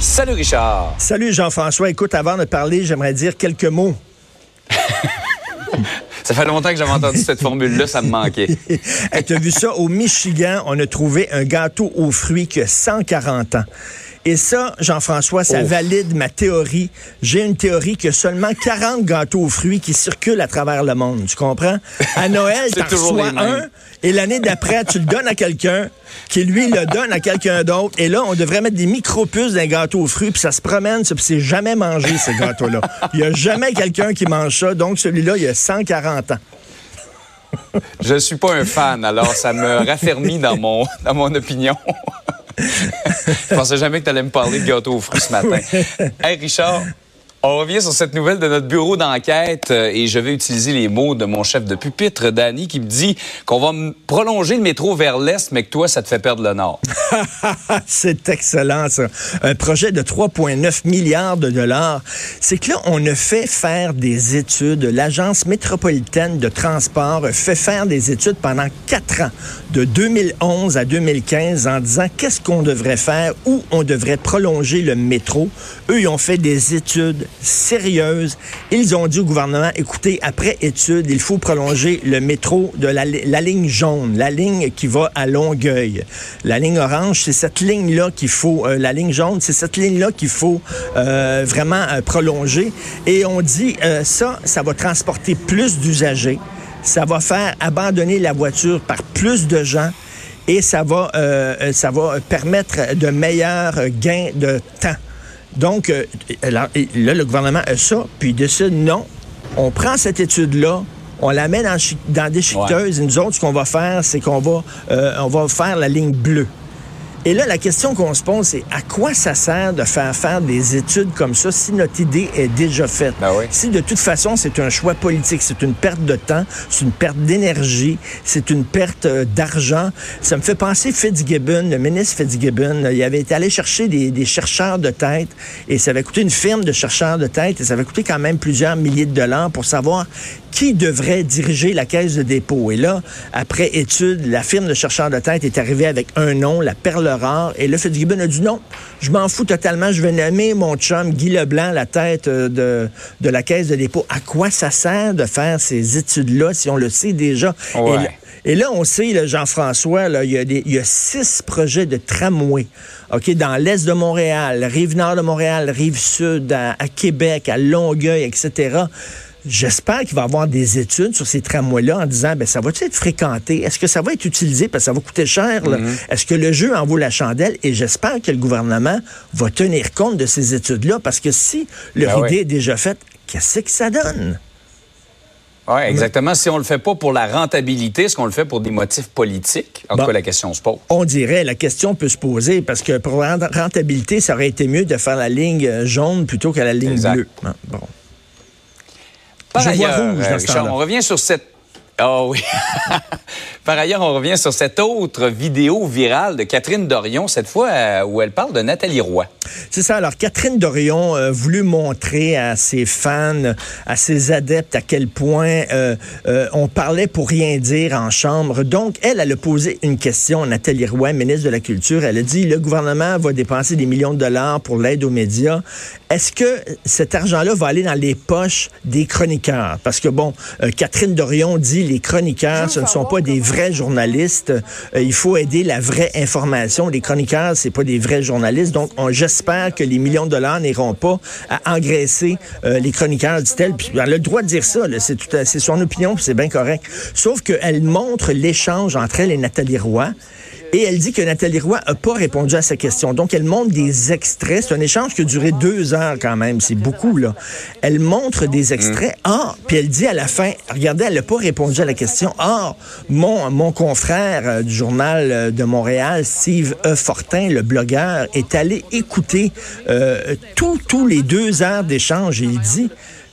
Salut Richard. Salut Jean-François. Écoute, avant de parler, j'aimerais dire quelques mots. Ça fait longtemps que j'avais entendu cette formule-là, ça me manquait. tu as vu ça? Au Michigan, on a trouvé un gâteau aux fruits qui a 140 ans. Et ça, Jean-François, ça valide ma théorie. J'ai une théorie que seulement 40 gâteaux aux fruits qui circulent à travers le monde. Tu comprends? À Noël, tu reçois un, et l'année d'après, tu le donnes à quelqu'un qui, lui, le donne à quelqu'un d'autre. Et là, on devrait mettre des micro-puces dans un gâteau aux fruits, puis ça se promène, puis c'est jamais mangé, ce gâteau-là. Il n'y a jamais quelqu'un qui mange ça. Donc, celui-là, il y a 140 ans. Je ne suis pas un fan, alors ça me raffermit dans mon, dans mon opinion. Je pensais jamais que tu allais me parler de gâteau aux fruits ce matin. Hey Richard, on revient sur cette nouvelle de notre bureau d'enquête euh, et je vais utiliser les mots de mon chef de pupitre, Danny, qui me dit qu'on va prolonger le métro vers l'est, mais que toi, ça te fait perdre le nord. C'est excellent, ça. Un projet de 3,9 milliards de dollars. C'est que là, on a fait faire des études. L'Agence métropolitaine de transport a fait faire des études pendant quatre ans, de 2011 à 2015, en disant qu'est-ce qu'on devrait faire, où on devrait prolonger le métro. Eux, ils ont fait des études sérieuse. Ils ont dit au gouvernement, écoutez, après étude, il faut prolonger le métro de la, ligne jaune, la ligne qui va à Longueuil. La ligne orange, c'est cette ligne-là qu'il faut, euh, la ligne jaune, c'est cette ligne-là qu'il faut euh, vraiment euh, prolonger. Et on dit, ça, ça va transporter plus d'usagers, ça va faire abandonner la voiture par plus de gens et ça va, ça va permettre de meilleurs gains de temps. Donc, euh, là, le gouvernement a ça, puis il décide, non, on prend cette étude-là, on la met dans, dans des chiqueteuses, et nous autres, ce qu'on va faire, c'est qu'on va, euh, on va faire la ligne bleue. Et là, la question qu'on se pose, c'est à quoi ça sert de faire faire des études comme ça si notre idée est déjà faite? Ben si de toute façon, c'est un choix politique, c'est une perte de temps, c'est une perte d'énergie, c'est une perte euh, d'argent. Ça me fait penser Fitzgibbon, le ministre Fitzgibbon, il avait été allé chercher des, des, chercheurs de tête et ça avait coûté une firme de chercheurs de tête et ça avait coûté quand même plusieurs milliers de dollars pour savoir qui devrait diriger la caisse de dépôt. Et là, après étude, la firme de chercheurs de tête est arrivée avec un nom, la perle rare. Et là, Fitzgibbon a dit non, je m'en fous totalement, je vais nommer mon chum Guy Leblanc la tête euh, de, de la caisse de dépôt. À quoi ça sert de faire ces études-là si on le sait déjà? Et, là, on sait, Jean-François, il y, a y a six projets de tramway. OK, dans l'est de Montréal, rive nord de Montréal, rive sud, à Québec, à Longueuil, etc. J'espère qu'il va y avoir des études sur ces tramways-là en disant, ben, ça va-tu être fréquenté? Est-ce que ça va être utilisé? Parce que ça va coûter cher. Mm-hmm. Est-ce que le jeu en vaut la chandelle? Et j'espère que le gouvernement va tenir compte de ces études-là parce que si leur ben idée est déjà faite, qu'est-ce que ça donne? Oui, exactement. Si on le fait pas pour la rentabilité, est-ce qu'on le fait pour des motifs politiques? En tout cas, la question se pose. On dirait, la question peut se poser parce que pour la rentabilité, ça aurait été mieux de faire la ligne jaune plutôt que la ligne bleue. Par ailleurs, euh, on revient sur cette Oh oui. Par ailleurs, on revient sur cette autre vidéo virale de Catherine Dorion, cette fois euh, où elle parle de Nathalie Roy. C'est ça. Alors, Catherine Dorion a voulu montrer à ses fans, à ses adeptes, à quel point euh, on parlait pour rien dire en chambre. Donc, elle, elle a posé une question à Nathalie Roy, ministre de la Culture. Elle a dit, le gouvernement va dépenser des millions de dollars pour l'aide aux médias. Est-ce que cet argent-là va aller dans les poches des chroniqueurs? Parce que, bon, Catherine Dorion dit les chroniqueurs, ce ne sont pas des vrais journalistes. Euh, il faut aider la vraie information. Les chroniqueurs, c'est pas des vrais journalistes. Donc, j'espère que les millions de dollars n'iront pas à engraisser euh, les chroniqueurs, dit-elle. Puis elle a le droit de dire ça. C'est son opinion, c'est bien correct. Sauf qu'elle montre l'échange entre elle et Nathalie Roy. Et elle dit que Nathalie Roy n'a pas répondu à sa question. Donc, elle montre des extraits. C'est un échange qui a duré deux heures quand même. C'est beaucoup, là. Elle montre des extraits. Mm. Ah, puis elle dit à la fin, regardez, elle n'a pas répondu à la question. Ah, mon, mon confrère euh, du journal euh, de Montréal, Steve E. Fortin, le blogueur, est allé écouter euh, tous les deux heures d'échange et il dit,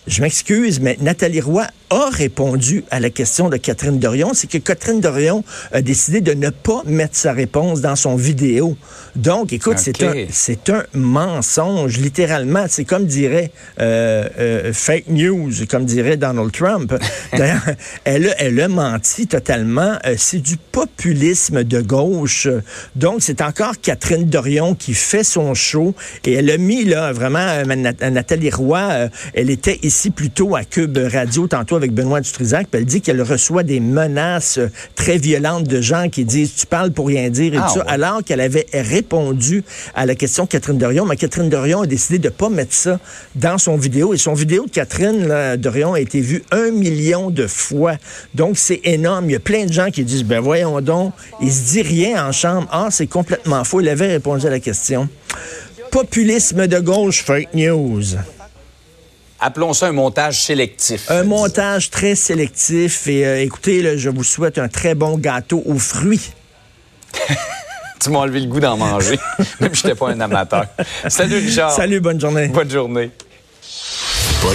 je m'excuse, mais Nathalie Roy a répondu à la question de Catherine Dorion, c'est que Catherine Dorion a décidé de ne pas mettre sa réponse dans son vidéo. Donc, écoute, c'est un, un mensonge, littéralement. C'est comme dirait euh, euh, fake news, comme dirait Donald Trump. D'ailleurs, elle, elle a menti totalement. Euh, c'est du populisme de gauche. Donc, c'est encore Catherine Dorion qui fait son show et elle a mis là vraiment Nathalie Roy. elle était ici plutôt à Cube Radio tantôt avec Benoît Dutrisac. Puis elle dit qu'elle reçoit des menaces très violentes de gens qui disent tu parles pour rien dire et ah, tout ça, alors qu'elle avait répondu à la question de Catherine Dorion. Mais Catherine Dorion a décidé de pas mettre ça dans son vidéo. Et son vidéo de Catherine Dorion a été vue un million de fois. Donc, c'est énorme. Il y a plein de gens qui disent, ben voyons donc, il se dit rien en chambre. Ah, c'est complètement faux. Il avait répondu à la question. Populisme de gauche, fake news. Appelons ça un montage sélectif. Un montage très sélectif. Et euh, écoutez, je vous souhaite un très bon gâteau aux fruits. tu m'as enlevé le goût d'en manger, même si je n'étais pas un amateur. Salut Richard. Salut, bonne journée. Bonne journée.